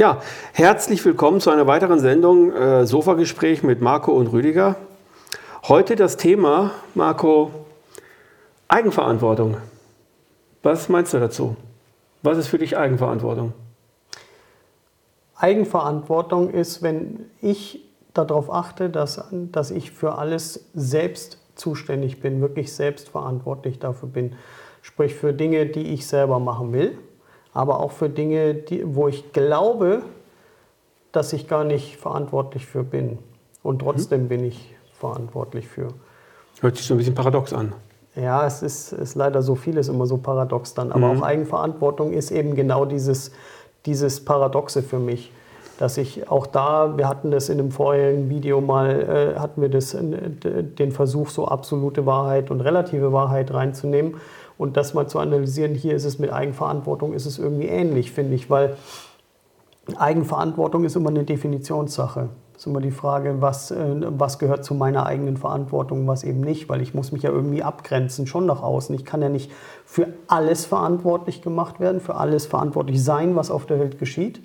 Ja, herzlich willkommen zu einer weiteren Sendung äh, Sofagespräch mit Marco und Rüdiger. Heute das Thema, Marco, Eigenverantwortung. Was meinst du dazu? Was ist für dich Eigenverantwortung? Eigenverantwortung ist, wenn ich darauf achte, dass, dass ich für alles selbst zuständig bin, wirklich selbstverantwortlich dafür bin. Sprich für Dinge, die ich selber machen will aber auch für Dinge, die, wo ich glaube, dass ich gar nicht verantwortlich für bin. Und trotzdem mhm. bin ich verantwortlich für. Hört sich so ein bisschen paradox an. Ja, es ist, ist leider so vieles immer so paradox dann. Aber mhm. auch Eigenverantwortung ist eben genau dieses, dieses Paradoxe für mich. Dass ich auch da, wir hatten das in einem vorherigen Video mal, äh, hatten wir das, äh, den Versuch, so absolute Wahrheit und relative Wahrheit reinzunehmen und das mal zu analysieren, hier ist es mit Eigenverantwortung, ist es irgendwie ähnlich, finde ich, weil Eigenverantwortung ist immer eine Definitionssache. Es ist immer die Frage, was, äh, was gehört zu meiner eigenen Verantwortung, was eben nicht, weil ich muss mich ja irgendwie abgrenzen, schon nach außen. Ich kann ja nicht für alles verantwortlich gemacht werden, für alles verantwortlich sein, was auf der Welt geschieht.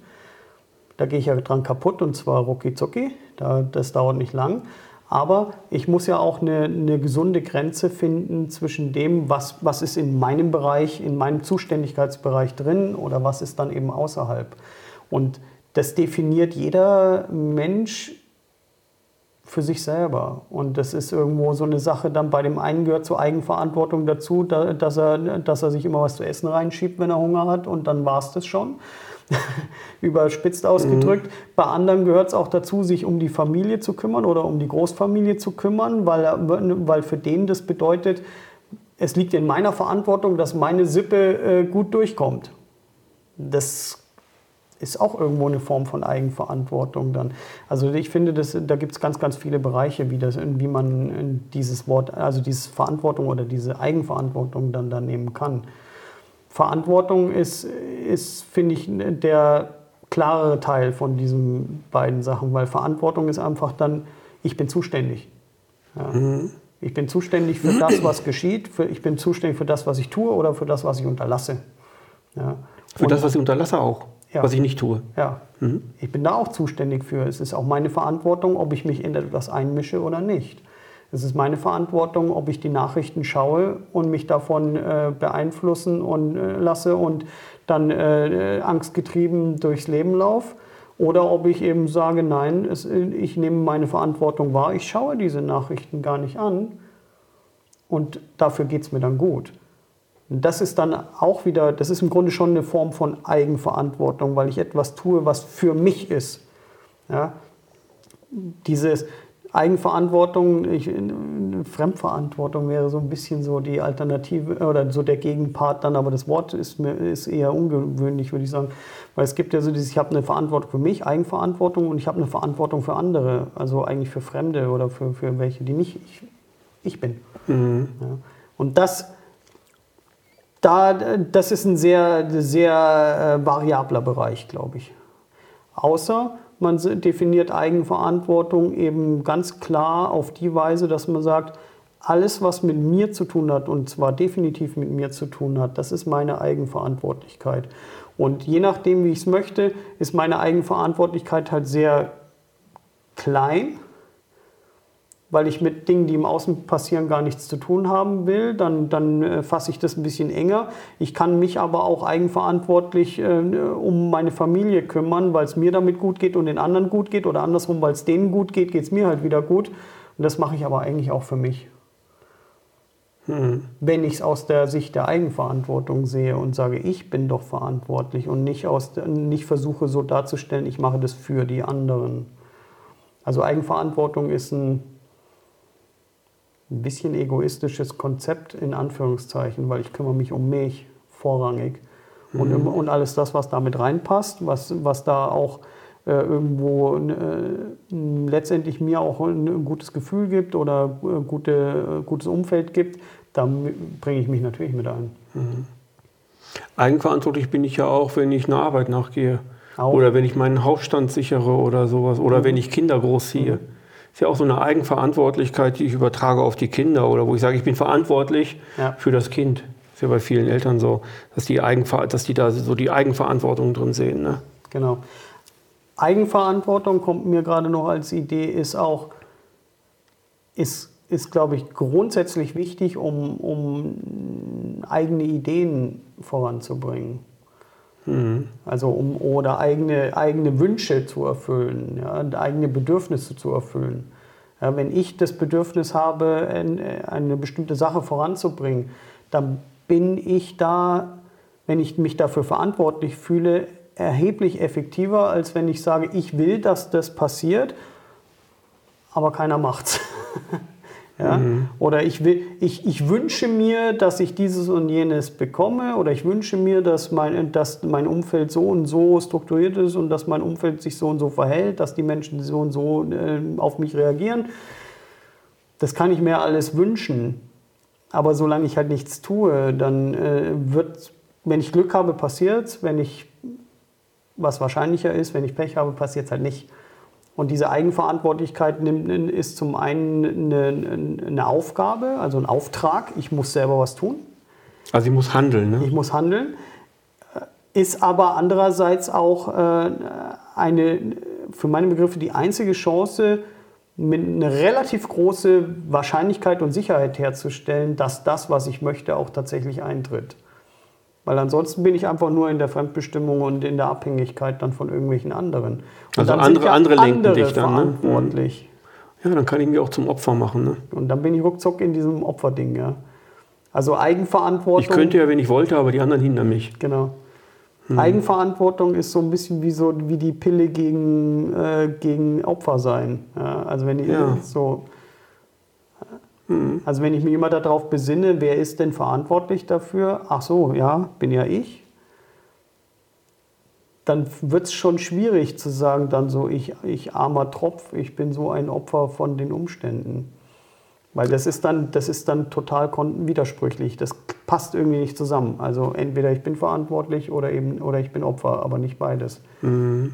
Da gehe ich ja dran kaputt und zwar rucki zucki, das dauert nicht lang. Aber ich muss ja auch eine, eine, gesunde Grenze finden zwischen dem, was, was ist in meinem Bereich, in meinem Zuständigkeitsbereich drin oder was ist dann eben außerhalb. Und das definiert jeder Mensch für sich selber. Und das ist irgendwo so eine Sache, dann bei dem einen gehört zur Eigenverantwortung dazu, dass er, dass er sich immer was zu essen reinschiebt, wenn er Hunger hat und dann war es das schon. überspitzt ausgedrückt. Mhm. Bei anderen gehört es auch dazu, sich um die Familie zu kümmern oder um die Großfamilie zu kümmern, weil, weil für den das bedeutet, es liegt in meiner Verantwortung, dass meine Sippe äh, gut durchkommt. Das ist auch irgendwo eine Form von Eigenverantwortung dann. Also ich finde, das, da gibt es ganz, ganz viele Bereiche, wie, das, wie man dieses Wort, also diese Verantwortung oder diese Eigenverantwortung dann, dann nehmen kann. Verantwortung ist, ist finde ich, der klarere Teil von diesen beiden Sachen, weil Verantwortung ist einfach dann, ich bin zuständig. Ja. Mhm. Ich bin zuständig für das, was geschieht, für, ich bin zuständig für das, was ich tue oder für das, was ich unterlasse. Ja. Für Und, das, was ich unterlasse auch, ja. was ich nicht tue. Ja, mhm. ich bin da auch zuständig für. Es ist auch meine Verantwortung, ob ich mich in etwas einmische oder nicht. Es ist meine Verantwortung, ob ich die Nachrichten schaue und mich davon äh, beeinflussen und, äh, lasse und dann äh, angstgetrieben durchs Leben laufe. Oder ob ich eben sage, nein, es, ich nehme meine Verantwortung wahr, ich schaue diese Nachrichten gar nicht an und dafür geht es mir dann gut. Und das ist dann auch wieder, das ist im Grunde schon eine Form von Eigenverantwortung, weil ich etwas tue, was für mich ist. Ja? Dieses, Eigenverantwortung, ich, Fremdverantwortung wäre so ein bisschen so die Alternative oder so der Gegenpart dann, aber das Wort ist, mir, ist eher ungewöhnlich, würde ich sagen. Weil es gibt ja so dieses, ich habe eine Verantwortung für mich, Eigenverantwortung und ich habe eine Verantwortung für andere, also eigentlich für Fremde oder für, für welche, die nicht ich, ich bin. Mhm. Ja. Und das, da, das ist ein sehr, sehr äh, variabler Bereich, glaube ich. Außer man definiert Eigenverantwortung eben ganz klar auf die Weise, dass man sagt, alles, was mit mir zu tun hat, und zwar definitiv mit mir zu tun hat, das ist meine Eigenverantwortlichkeit. Und je nachdem, wie ich es möchte, ist meine Eigenverantwortlichkeit halt sehr klein weil ich mit Dingen, die im Außen passieren, gar nichts zu tun haben will, dann, dann äh, fasse ich das ein bisschen enger. Ich kann mich aber auch eigenverantwortlich äh, um meine Familie kümmern, weil es mir damit gut geht und den anderen gut geht oder andersrum, weil es denen gut geht, geht es mir halt wieder gut. Und das mache ich aber eigentlich auch für mich. Hm. Wenn ich es aus der Sicht der Eigenverantwortung sehe und sage, ich bin doch verantwortlich und nicht, aus, nicht versuche so darzustellen, ich mache das für die anderen. Also Eigenverantwortung ist ein ein bisschen egoistisches Konzept in Anführungszeichen, weil ich kümmere mich um mich vorrangig. Mhm. Und, und alles das, was damit reinpasst, was, was da auch äh, irgendwo äh, letztendlich mir auch ein gutes Gefühl gibt oder äh, gute, gutes Umfeld gibt, da bringe ich mich natürlich mit ein. Mhm. Eigenverantwortlich bin ich ja auch, wenn ich einer Arbeit nachgehe. Auch. Oder wenn ich meinen Hausstand sichere oder sowas. Oder mhm. wenn ich Kinder großziehe. Mhm ist ja auch so eine Eigenverantwortlichkeit, die ich übertrage auf die Kinder oder wo ich sage, ich bin verantwortlich ja. für das Kind. Das ist ja bei vielen Eltern so, dass die, Eigenver dass die da so die Eigenverantwortung drin sehen. Ne? Genau. Eigenverantwortung kommt mir gerade noch als Idee, ist auch, ist, ist glaube ich, grundsätzlich wichtig, um, um eigene Ideen voranzubringen. Mhm. Also um oder eigene, eigene Wünsche zu erfüllen, ja, eigene Bedürfnisse zu erfüllen. Ja, wenn ich das Bedürfnis habe, eine bestimmte Sache voranzubringen, dann bin ich da, wenn ich mich dafür verantwortlich fühle, erheblich effektiver, als wenn ich sage, ich will, dass das passiert, aber keiner macht's. Ja? Mhm. Oder ich, will, ich, ich wünsche mir, dass ich dieses und jenes bekomme oder ich wünsche mir, dass mein, dass mein Umfeld so und so strukturiert ist und dass mein Umfeld sich so und so verhält, dass die Menschen so und so äh, auf mich reagieren. Das kann ich mir alles wünschen. Aber solange ich halt nichts tue, dann äh, wird, wenn ich Glück habe, passiert es. Wenn ich, was wahrscheinlicher ist, wenn ich Pech habe, passiert es halt nicht. Und diese Eigenverantwortlichkeit ist zum einen eine, eine, Aufgabe, also ein Auftrag. Ich muss selber was tun. Also ich muss handeln. Ne? Ich muss handeln. Ist aber andererseits auch äh, eine, für meine Begriffe die einzige Chance, mit einer relativ große Wahrscheinlichkeit und Sicherheit herzustellen, dass das, was ich möchte, auch tatsächlich eintritt. Weil ansonsten bin ich einfach nur in der Fremdbestimmung und in der Abhängigkeit dann von irgendwelchen anderen. Und also andere, ja andere lenken andere dich dann, ne? verantwortlich. Ja, dann kann ich mich auch zum Opfer machen. Ne? Und dann bin ich ruckzuck in diesem Opferding, ja. Also Eigenverantwortung. Ich könnte ja, wenn ich wollte, aber die anderen hindern mich. Genau. Hm. Eigenverantwortung ist so ein bisschen wie, so, wie die Pille gegen, äh, gegen Opfer sein. Ja, also wenn ich ja. so Mhm. Also wenn ich mich immer darauf besinne, wer ist denn verantwortlich dafür? Ach so, ja, bin ja ich. Dann wird es schon schwierig zu sagen, dann so, ich, ich armer Tropf, ich bin so ein Opfer von den Umständen. Weil das ist dann, das ist dann total widersprüchlich. Das passt irgendwie nicht zusammen. Also entweder ich bin verantwortlich oder eben oder ich bin Opfer, aber nicht beides. Mhm.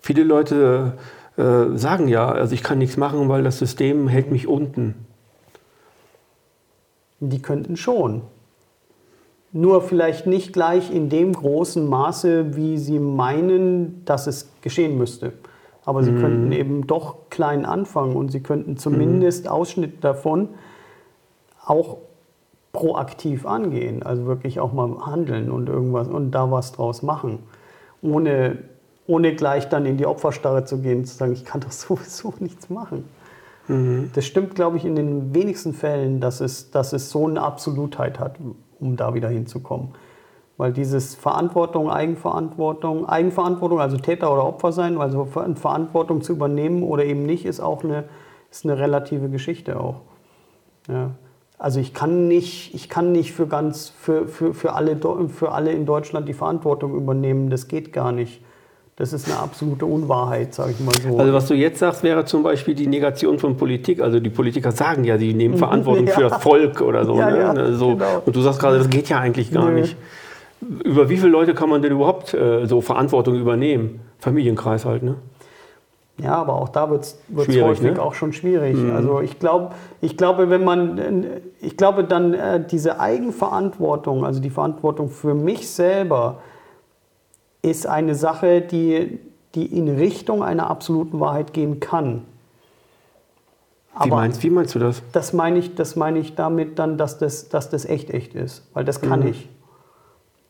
Viele Leute äh, sagen ja, also ich kann nichts machen, weil das System hält mich unten. Die könnten schon. Nur vielleicht nicht gleich in dem großen Maße, wie sie meinen, dass es geschehen müsste. Aber sie mhm. könnten eben doch klein anfangen und sie könnten zumindest mhm. Ausschnitte davon auch proaktiv angehen, also wirklich auch mal handeln und irgendwas und da was draus machen, ohne, ohne gleich dann in die Opferstarre zu gehen und zu sagen, ich kann doch sowieso nichts machen. Mhm. Das stimmt, glaube ich, in den wenigsten Fällen, dass es, dass es so eine Absolutheit hat, um da wieder hinzukommen. Weil dieses Verantwortung, Eigenverantwortung, Eigenverantwortung, also Täter oder Opfer sein, also Verantwortung zu übernehmen oder eben nicht, ist auch eine, ist eine relative Geschichte auch. Ja. Also ich kann nicht, ich kann nicht für, ganz, für, für, für, alle, für alle in Deutschland die Verantwortung übernehmen. Das geht gar nicht. Das ist eine absolute Unwahrheit, sage ich mal so. Also was du jetzt sagst, wäre zum Beispiel die Negation von Politik. Also die Politiker sagen ja, sie nehmen Verantwortung ja. für das Volk oder so. Ja, ne? ja, ne? so. Genau. Und du sagst gerade, das geht ja eigentlich gar Nö. nicht. Über wie viele Leute kann man denn überhaupt äh, so Verantwortung übernehmen? Familienkreis halt, ne? Ja, aber auch da wird es häufig ne? auch schon schwierig. Mhm. Also ich, glaub, ich glaube, wenn man, ich glaube dann äh, diese Eigenverantwortung, also die Verantwortung für mich selber, ist eine Sache, die, die in Richtung einer absoluten Wahrheit gehen kann. Aber wie, meinst, wie meinst du das? Das meine ich, das meine ich damit dann, dass das, dass das echt echt ist, weil das kann mhm. ich.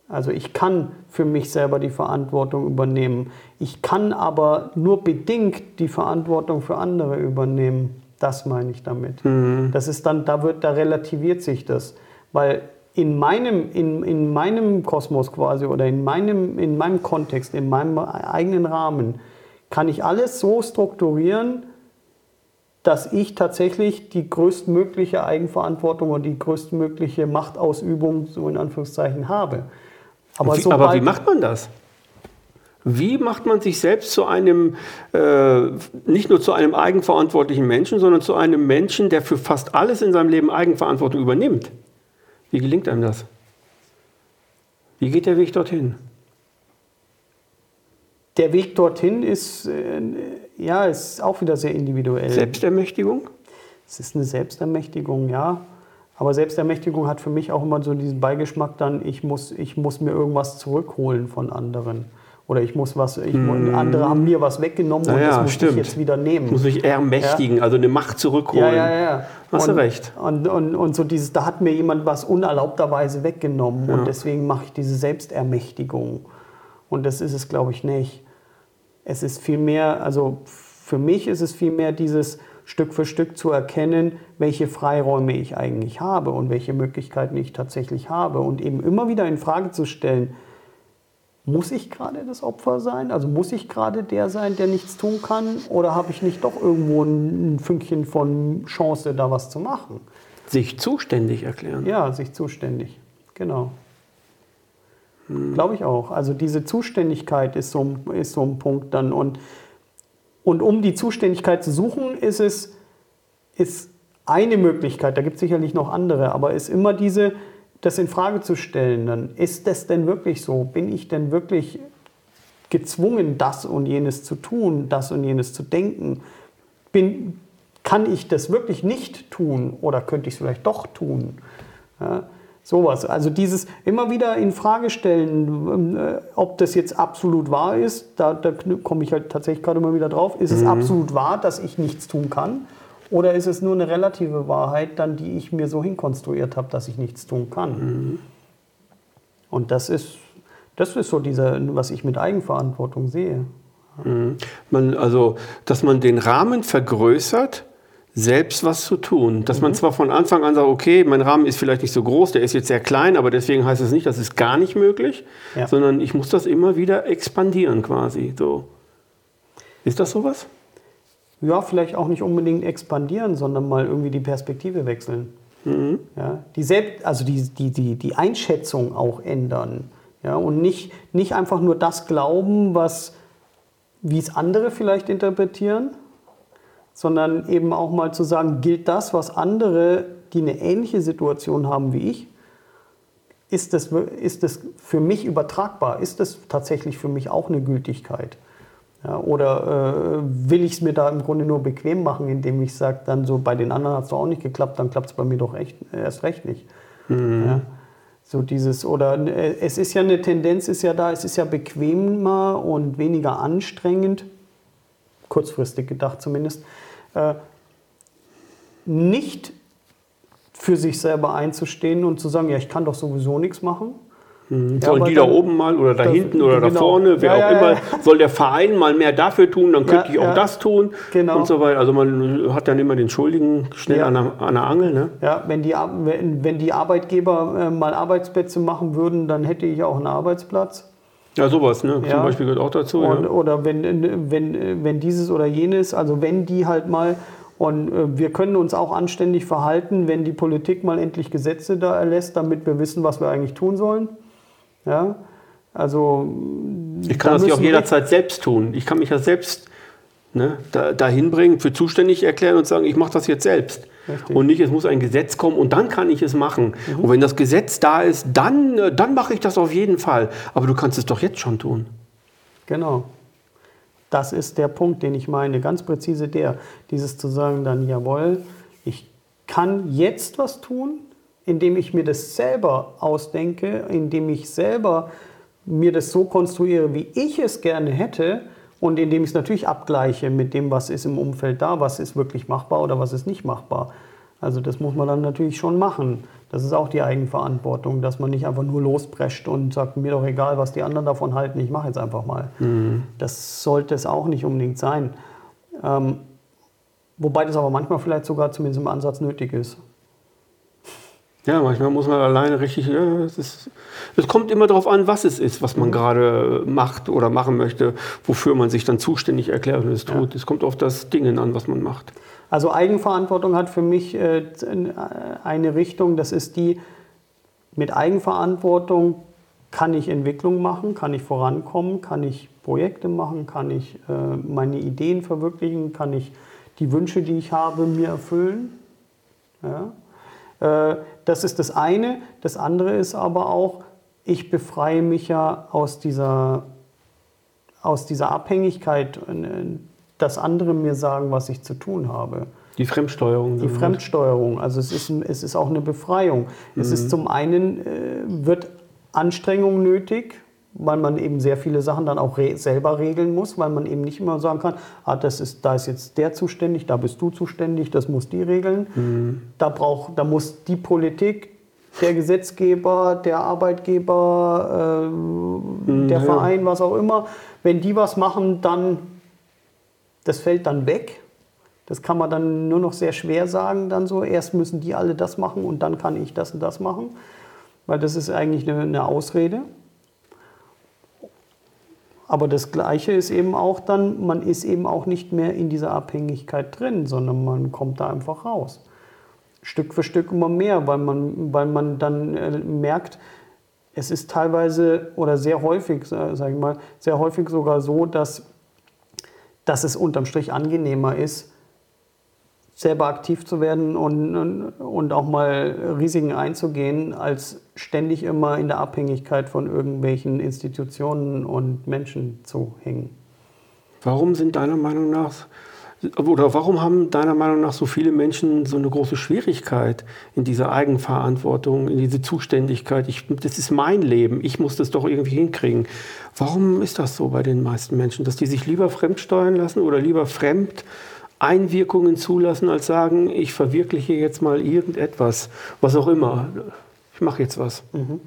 Also ich kann für mich selber die Verantwortung übernehmen. Ich kann aber nur bedingt die Verantwortung für andere übernehmen. Das meine ich damit. Mhm. Das ist dann, da wird, da relativiert sich das, weil in meinem, in, in meinem Kosmos quasi oder in meinem, in meinem Kontext, in meinem eigenen Rahmen, kann ich alles so strukturieren, dass ich tatsächlich die größtmögliche Eigenverantwortung und die größtmögliche Machtausübung so in Anführungszeichen habe. Aber, wie, aber wie macht man das? Wie macht man sich selbst zu einem, äh, nicht nur zu einem eigenverantwortlichen Menschen, sondern zu einem Menschen, der für fast alles in seinem Leben Eigenverantwortung übernimmt? Wie gelingt einem das? Wie geht der Weg dorthin? Der Weg dorthin ist, äh, ja, ist auch wieder sehr individuell. Selbstermächtigung? Es ist eine Selbstermächtigung, ja. Aber Selbstermächtigung hat für mich auch immer so diesen Beigeschmack dann, ich muss, ich muss mir irgendwas zurückholen von anderen. Oder ich muss was, ich, mm. andere haben mir was weggenommen und das muss stimmt. ich jetzt wieder nehmen. Ich muss mich ermächtigen, ja. also eine Macht zurückholen. Ja, ja, ja. Hast und, du recht. Und, und, und so dieses, da hat mir jemand was unerlaubterweise weggenommen und deswegen mache ich diese Selbstermächtigung. Und das ist es, glaube ich, nicht. Es ist vielmehr, also für mich ist es vielmehr dieses Stück für Stück zu erkennen, welche Freiräume ich eigentlich habe und welche Möglichkeiten ich tatsächlich habe und eben immer wieder in Frage zu stellen, muss ich gerade das Opfer sein? Also muss ich gerade der sein, der nichts tun kann? Oder habe ich nicht doch irgendwo ein Fünkchen von Chance, da was zu machen? Sich zuständig erklären. Ja, sich zuständig. Genau. Hm. Glaube ich auch. Also diese Zuständigkeit ist so, ist so ein Punkt dann. Und, und um die Zuständigkeit zu suchen, ist es ist eine Möglichkeit, da gibt es sicherlich noch andere, aber ist immer diese, das in Frage zu stellen, dann ist das denn wirklich so? Bin ich denn wirklich gezwungen, das und jenes zu tun, das und jenes zu denken? Bin, kann ich das wirklich nicht tun oder könnte ich es vielleicht doch tun? Ja, sowas. Also dieses immer wieder in Frage stellen, äh, ob das jetzt absolut wahr ist, da, da komme ich halt tatsächlich gerade immer wieder drauf. Ist mhm. es absolut wahr, dass ich nichts tun kann? Oder ist es nur eine relative Wahrheit, dann, die ich mir so hinkonstruiert habe, dass ich nichts tun kann? Mhm. Und das ist, das ist so dieser, was ich mit Eigenverantwortung sehe. Mhm. Man, also, dass man den Rahmen vergrößert, selbst was zu tun. Dass mhm. man zwar von Anfang an sagt, okay, mein Rahmen ist vielleicht nicht so groß, der ist jetzt sehr klein, aber deswegen heißt es nicht, das ist gar nicht möglich, ja. sondern ich muss das immer wieder expandieren quasi. So. Ist das sowas? Ja, vielleicht auch nicht unbedingt expandieren, sondern mal irgendwie die Perspektive wechseln. Mhm. Ja, die, Selbst, also die, die, die, die Einschätzung auch ändern. Ja, und nicht, nicht einfach nur das glauben, was, wie es andere vielleicht interpretieren, sondern eben auch mal zu sagen, gilt das, was andere, die eine ähnliche Situation haben wie ich, ist das, ist das für mich übertragbar? Ist das tatsächlich für mich auch eine Gültigkeit? Ja, oder äh, will ich es mir da im Grunde nur bequem machen, indem ich sage, dann so, bei den anderen hat es doch auch nicht geklappt, dann klappt es bei mir doch echt, erst recht nicht. Mhm. Ja, so dieses, oder äh, es ist ja eine Tendenz, ist ja da, es ist ja bequemer und weniger anstrengend, kurzfristig gedacht zumindest, äh, nicht für sich selber einzustehen und zu sagen, ja, ich kann doch sowieso nichts machen, Mhm. Sollen die da oben mal oder da hinten oder genau. da vorne, wer ja, auch ja, immer, ja. soll der Verein mal mehr dafür tun, dann könnte ich auch das tun genau. und so weiter. Also man hat dann immer den Schuldigen schnell an der, an, der, Angel. Ne? Ja, wenn die, wenn, wenn die Arbeitgeber äh, mal Arbeitsplätze machen würden, dann hätte ich auch einen Arbeitsplatz. Ja, sowas, ne? zum Beispiel gehört auch dazu. Und, oder wenn, wenn, wenn dieses oder jenes, also wenn die halt mal und äh, wir können uns auch anständig verhalten, wenn die Politik mal endlich Gesetze da erlässt, damit wir wissen, was wir eigentlich tun sollen. Ja? Also, ich kann das ja auch jederzeit selbst tun. Ich kann mich ja selbst ne, da, dahin bringen, für zuständig erklären und sagen, ich mache das jetzt selbst. Richtig. Und nicht, es muss ein Gesetz kommen und dann kann ich es machen. Mhm. Und wenn das Gesetz da ist, dann, äh, dann mache ich das auf jeden Fall. Aber du kannst es doch jetzt schon tun. Genau. Das ist der Punkt, den ich meine, ganz präzise der. Dieses zu sagen dann, jawohl, ich kann jetzt was tun, indem ich mir das selber ausdenke, indem ich selber mir das so konstruiere, wie ich es gerne hätte und indem ich es natürlich abgleiche mit dem, was ist im Umfeld da, was ist wirklich machbar oder was ist nicht machbar. Also das muss man dann natürlich schon machen. Das ist auch die Eigenverantwortung, dass man nicht einfach nur losprescht und sagt, mir doch egal, was die anderen davon halten, ich mache jetzt einfach mal. Mhm. Das sollte es auch nicht unbedingt sein. Ähm, wobei das aber manchmal vielleicht sogar zumindest im Ansatz nötig ist. Ja, manchmal muss man alleine richtig. Ja, es, ist, es kommt immer darauf an, was es ist, was man mhm. gerade macht oder machen möchte, wofür man sich dann zuständig erklärt und es tut. Ja. Es kommt auf das Ding an, was man macht. Also Eigenverantwortung hat für mich äh, eine Richtung, das ist die, mit Eigenverantwortung kann ich Entwicklung machen, kann ich vorankommen, kann ich Projekte machen, kann ich äh, meine Ideen verwirklichen, kann ich die Wünsche, die ich habe, mir erfüllen. Ja? Äh, das ist das eine. Das andere ist aber auch, ich befreie mich ja aus dieser, aus dieser Abhängigkeit, dass andere mir sagen, was ich zu tun habe. Die Fremdsteuerung. Die Fremdsteuerung. Also es ist, es ist auch eine Befreiung. Mhm. Es ist zum einen, äh, wird Anstrengung nötig, weil man eben sehr viele Sachen dann auch re selber regeln muss, weil man eben nicht immer sagen kann, ah, das ist, da ist jetzt der zuständig, da bist du zuständig, das muss die regeln. Mhm. Da, brauch, da muss die Politik, der Gesetzgeber, der Arbeitgeber, äh, mhm, der. Verein, was auch immer, wenn die was machen, dann, das fällt dann weg. Das kann man dann nur noch sehr schwer sagen, dann so, erst müssen die alle das machen und dann kann ich das und das machen, weil das ist eigentlich eine, eine Ausrede. Aber das Gleiche ist eben auch dann, man ist eben auch nicht mehr in dieser Abhängigkeit drin, sondern man kommt da einfach raus. Stück für Stück immer mehr, weil man, weil man dann äh, merkt, es ist teilweise oder sehr häufig, sage ich mal, sehr häufig sogar so, dass, dass es unterm Strich angenehmer ist, selber aktiv zu werden und, und, auch mal Risiken einzugehen, als ständig immer in der Abhängigkeit von irgendwelchen Institutionen und Menschen zu hängen. Warum sind deiner Meinung nach oder warum haben deiner Meinung nach so viele Menschen so eine große Schwierigkeit in dieser Eigenverantwortung, in diese Zuständigkeit? Ich, das ist mein Leben, ich muss das doch irgendwie hinkriegen. Warum ist das so bei den meisten Menschen, dass die sich lieber fremdsteuern lassen oder lieber fremd Einwirkungen zulassen, als sagen, ich verwirkliche jetzt mal irgendetwas, was auch immer. Ich mache jetzt was. Mhm.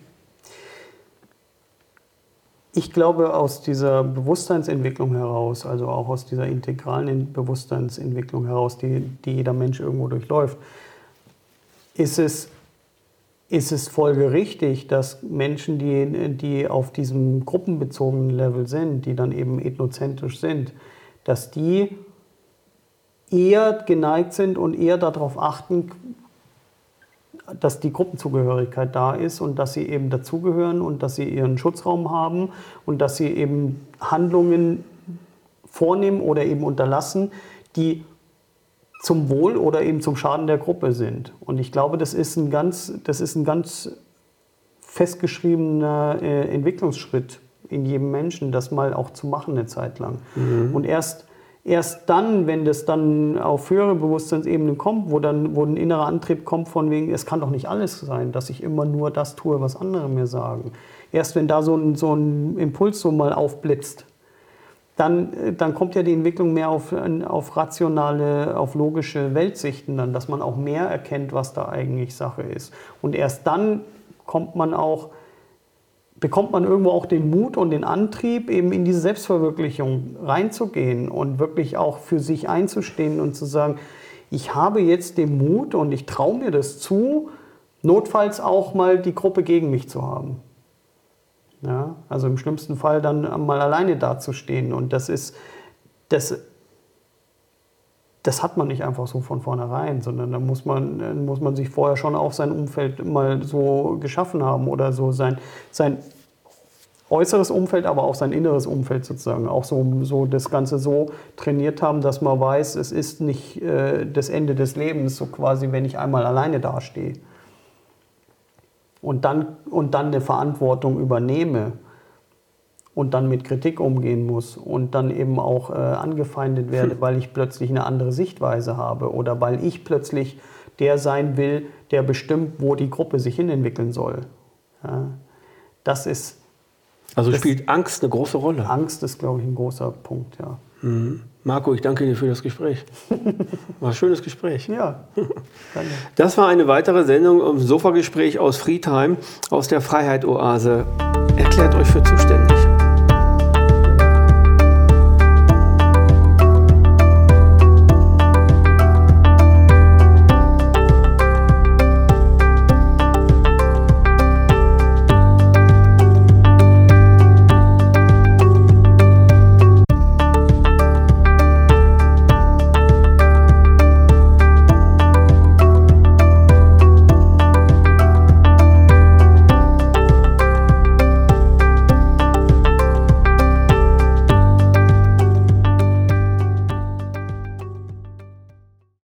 Ich glaube, aus dieser Bewusstseinsentwicklung heraus, also auch aus dieser integralen Bewusstseinsentwicklung heraus, die, die jeder Mensch irgendwo durchläuft, ist es, ist es folgerichtig, dass Menschen, die, die auf diesem gruppenbezogenen Level sind, die dann eben ethnozentrisch sind, dass die eher geneigt sind und eher darauf achten, dass die Gruppenzugehörigkeit da ist und dass sie eben dazugehören und dass sie ihren Schutzraum haben und dass sie eben Handlungen vornehmen oder eben unterlassen, die zum Wohl oder eben zum Schaden der Gruppe sind. Und ich glaube, das ist ein ganz, das ist ein ganz festgeschriebener äh, Entwicklungsschritt in jedem Menschen, das mal auch zu machen eine Zeit lang. Mhm. Und erst erst dann, wenn das dann auf höhere Bewusstseinsebenen kommt, wo dann wo ein innerer Antrieb kommt von wegen, es kann doch nicht alles sein, dass ich immer nur das tue, was andere mir sagen. Erst wenn da so ein, so ein Impuls so mal aufblitzt, dann, dann kommt ja die Entwicklung mehr auf, auf rationale, auf logische Weltsichten dann, dass man auch mehr erkennt, was da eigentlich Sache ist. Und erst dann kommt man auch bekommt man irgendwo auch den Mut und den Antrieb, eben in diese Selbstverwirklichung reinzugehen und wirklich auch für sich einzustehen und zu sagen, ich habe jetzt den Mut und ich traue mir das zu, notfalls auch mal die Gruppe gegen mich zu haben. Ja, also im schlimmsten Fall dann mal alleine dazustehen. Und das ist, das, das hat man nicht einfach so von vornherein, sondern da muss man, muss man sich vorher schon auch sein Umfeld mal so geschaffen haben oder so sein, sein äußeres Umfeld, aber auch sein inneres Umfeld sozusagen. Auch so, so das Ganze so trainiert haben, dass man weiß, es ist nicht äh, das Ende des Lebens, so quasi, wenn ich einmal alleine dastehe. Und dann, und dann eine Verantwortung übernehme und dann mit Kritik umgehen muss und dann eben auch äh, angefeindet werde, hm. weil ich plötzlich eine andere Sichtweise habe oder weil ich plötzlich der sein will, der bestimmt, wo die Gruppe sich hinentwickeln soll. Ja, das ist also das spielt Angst eine große Rolle? Angst ist, glaube ich, ein großer Punkt, ja. Mhm. Marco, ich danke dir für das Gespräch. War ein schönes Gespräch. Ja, danke. Das war eine weitere Sendung im Sofagespräch aus Friedheim, aus der Freiheit-Oase. Erklärt euch für zuständig.